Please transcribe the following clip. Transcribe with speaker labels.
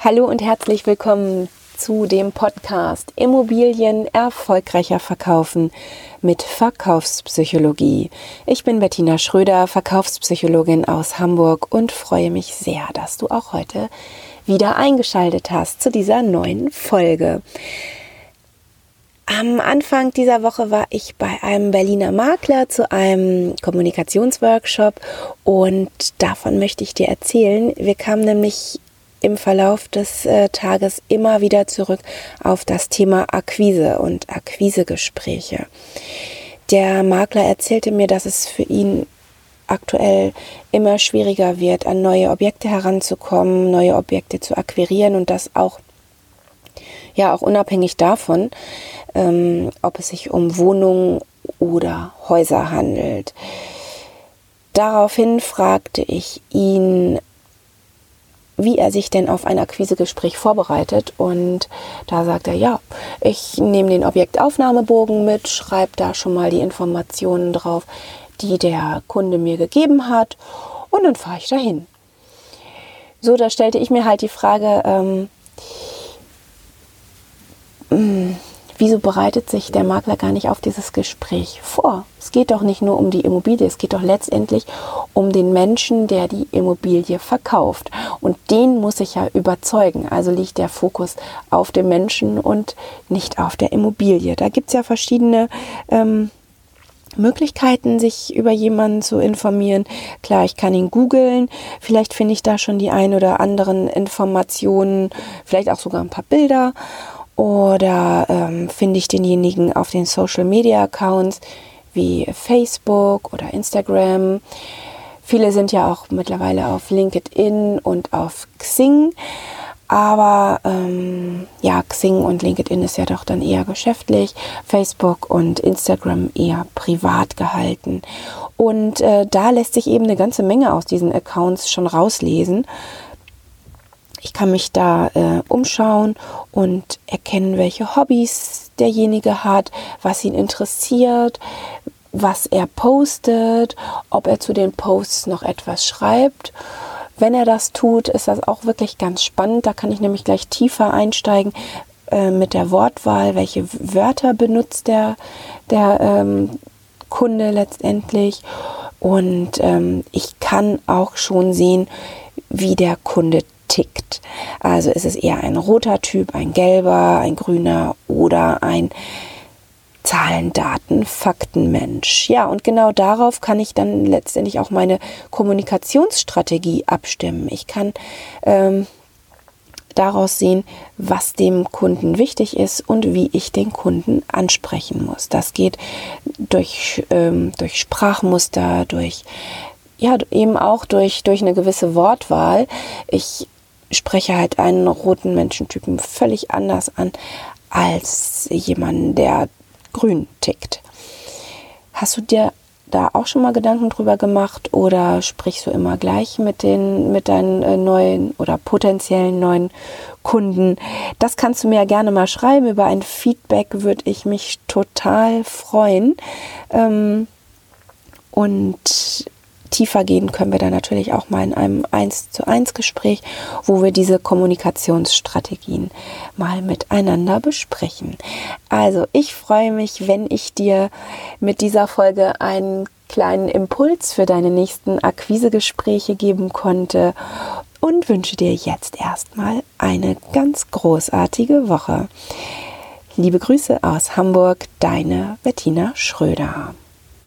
Speaker 1: Hallo und herzlich willkommen zu dem Podcast Immobilien erfolgreicher verkaufen mit Verkaufspsychologie. Ich bin Bettina Schröder, Verkaufspsychologin aus Hamburg und freue mich sehr, dass du auch heute wieder eingeschaltet hast zu dieser neuen Folge. Am Anfang dieser Woche war ich bei einem Berliner Makler zu einem Kommunikationsworkshop und davon möchte ich dir erzählen. Wir kamen nämlich im Verlauf des äh, Tages immer wieder zurück auf das Thema Akquise und Akquisegespräche. Der Makler erzählte mir, dass es für ihn aktuell immer schwieriger wird, an neue Objekte heranzukommen, neue Objekte zu akquirieren und das auch ja auch unabhängig davon, ähm, ob es sich um Wohnungen oder Häuser handelt. Daraufhin fragte ich ihn, wie er sich denn auf ein Akquisegespräch vorbereitet. Und da sagt er, ja, ich nehme den Objektaufnahmebogen mit, schreibe da schon mal die Informationen drauf, die der Kunde mir gegeben hat und dann fahre ich dahin. So, da stellte ich mir halt die Frage, ähm, wieso bereitet sich der Makler gar nicht auf dieses Gespräch vor? Es geht doch nicht nur um die Immobilie, es geht doch letztendlich um den Menschen, der die Immobilie verkauft. Und den muss ich ja überzeugen. Also liegt der Fokus auf dem Menschen und nicht auf der Immobilie. Da gibt es ja verschiedene ähm, Möglichkeiten, sich über jemanden zu informieren. Klar, ich kann ihn googeln. Vielleicht finde ich da schon die ein oder anderen Informationen, vielleicht auch sogar ein paar Bilder. Oder ähm, finde ich denjenigen auf den Social Media Accounts wie Facebook oder Instagram. Viele sind ja auch mittlerweile auf LinkedIn und auf Xing. Aber ähm, ja, Xing und LinkedIn ist ja doch dann eher geschäftlich, Facebook und Instagram eher privat gehalten. Und äh, da lässt sich eben eine ganze Menge aus diesen Accounts schon rauslesen. Ich kann mich da äh, umschauen und erkennen, welche Hobbys derjenige hat, was ihn interessiert, was er postet, ob er zu den Posts noch etwas schreibt. Wenn er das tut, ist das auch wirklich ganz spannend. Da kann ich nämlich gleich tiefer einsteigen äh, mit der Wortwahl, welche Wörter benutzt der, der ähm, Kunde letztendlich. Und ähm, ich kann auch schon sehen, wie der Kunde tickt. Also ist es eher ein roter Typ, ein gelber, ein grüner oder ein Zahlen, Daten, Faktenmensch. Ja, und genau darauf kann ich dann letztendlich auch meine Kommunikationsstrategie abstimmen. Ich kann ähm, daraus sehen, was dem Kunden wichtig ist und wie ich den Kunden ansprechen muss. Das geht durch, ähm, durch Sprachmuster, durch ja, eben auch durch, durch eine gewisse Wortwahl. Ich spreche halt einen roten Menschentypen völlig anders an als jemanden, der grün tickt. Hast du dir da auch schon mal Gedanken drüber gemacht oder sprichst du immer gleich mit den mit deinen äh, neuen oder potenziellen neuen Kunden? Das kannst du mir ja gerne mal schreiben. Über ein Feedback würde ich mich total freuen. Ähm, und tiefer gehen können wir dann natürlich auch mal in einem 1 zu 1 Gespräch, wo wir diese Kommunikationsstrategien mal miteinander besprechen. Also ich freue mich, wenn ich dir mit dieser Folge einen kleinen Impuls für deine nächsten Akquisegespräche geben konnte und wünsche dir jetzt erstmal eine ganz großartige Woche. Liebe Grüße aus Hamburg, deine Bettina Schröder.